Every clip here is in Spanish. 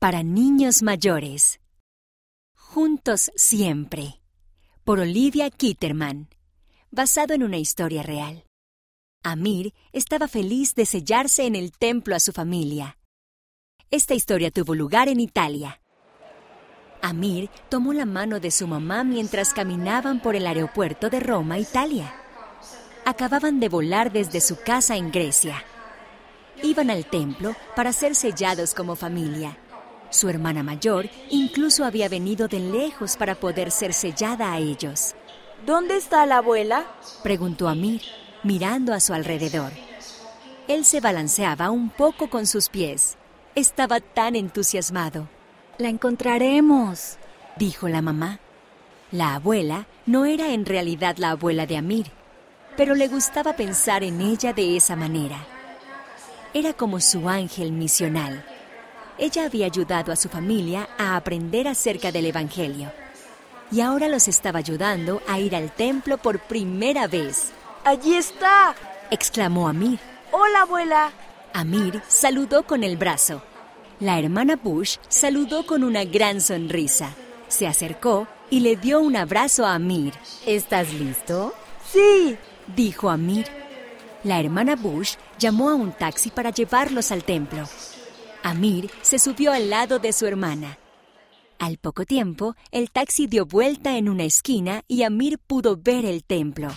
Para niños mayores. Juntos siempre. Por Olivia Kitterman. Basado en una historia real. Amir estaba feliz de sellarse en el templo a su familia. Esta historia tuvo lugar en Italia. Amir tomó la mano de su mamá mientras caminaban por el aeropuerto de Roma, Italia. Acababan de volar desde su casa en Grecia. Iban al templo para ser sellados como familia. Su hermana mayor incluso había venido de lejos para poder ser sellada a ellos. ¿Dónde está la abuela? preguntó Amir, mirando a su alrededor. Él se balanceaba un poco con sus pies. Estaba tan entusiasmado. La encontraremos, dijo la mamá. La abuela no era en realidad la abuela de Amir, pero le gustaba pensar en ella de esa manera. Era como su ángel misional. Ella había ayudado a su familia a aprender acerca del Evangelio y ahora los estaba ayudando a ir al templo por primera vez. ¡Allí está! exclamó Amir. ¡Hola, abuela! Amir saludó con el brazo la hermana Bush saludó con una gran sonrisa. Se acercó y le dio un abrazo a Amir. ¿Estás listo? Sí, dijo Amir. La hermana Bush llamó a un taxi para llevarlos al templo. Amir se subió al lado de su hermana. Al poco tiempo, el taxi dio vuelta en una esquina y Amir pudo ver el templo.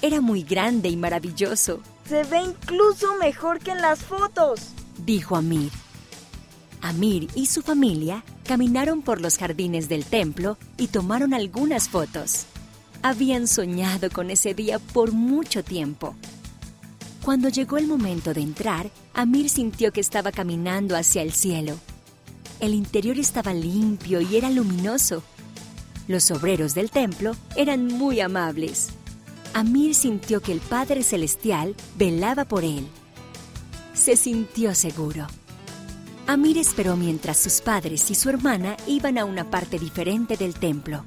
Era muy grande y maravilloso. Se ve incluso mejor que en las fotos, dijo Amir. Amir y su familia caminaron por los jardines del templo y tomaron algunas fotos. Habían soñado con ese día por mucho tiempo. Cuando llegó el momento de entrar, Amir sintió que estaba caminando hacia el cielo. El interior estaba limpio y era luminoso. Los obreros del templo eran muy amables. Amir sintió que el Padre Celestial velaba por él. Se sintió seguro. Amir esperó mientras sus padres y su hermana iban a una parte diferente del templo.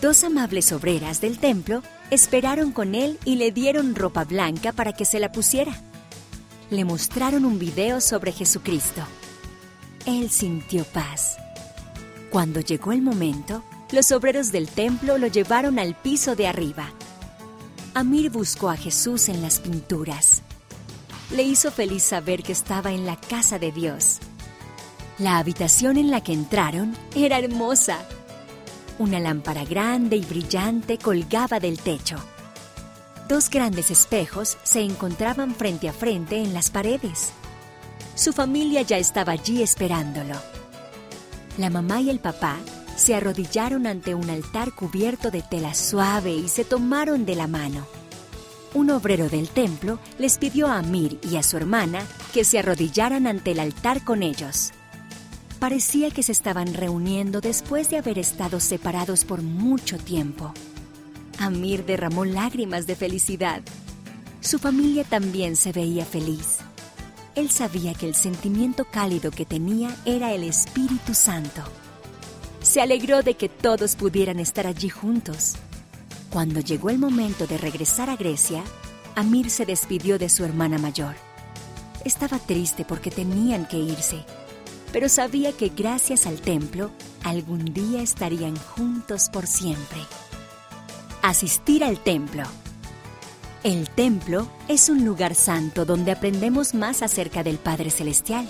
Dos amables obreras del templo esperaron con él y le dieron ropa blanca para que se la pusiera. Le mostraron un video sobre Jesucristo. Él sintió paz. Cuando llegó el momento, los obreros del templo lo llevaron al piso de arriba. Amir buscó a Jesús en las pinturas le hizo feliz saber que estaba en la casa de Dios. La habitación en la que entraron era hermosa. Una lámpara grande y brillante colgaba del techo. Dos grandes espejos se encontraban frente a frente en las paredes. Su familia ya estaba allí esperándolo. La mamá y el papá se arrodillaron ante un altar cubierto de tela suave y se tomaron de la mano un obrero del templo les pidió a Amir y a su hermana que se arrodillaran ante el altar con ellos. Parecía que se estaban reuniendo después de haber estado separados por mucho tiempo. Amir derramó lágrimas de felicidad. Su familia también se veía feliz. Él sabía que el sentimiento cálido que tenía era el Espíritu Santo. Se alegró de que todos pudieran estar allí juntos cuando llegó el momento de regresar a Grecia, Amir se despidió de su hermana mayor. Estaba triste porque tenían que irse, pero sabía que gracias al templo algún día estarían juntos por siempre. Asistir al templo. El templo es un lugar santo donde aprendemos más acerca del Padre Celestial.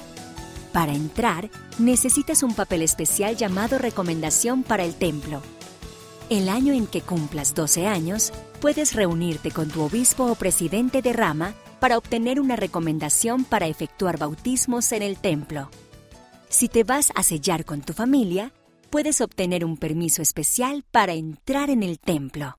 Para entrar, necesitas un papel especial llamado Recomendación para el Templo el año en que cumplas 12 años, puedes reunirte con tu obispo o presidente de rama para obtener una recomendación para efectuar bautismos en el templo. Si te vas a sellar con tu familia, puedes obtener un permiso especial para entrar en el templo.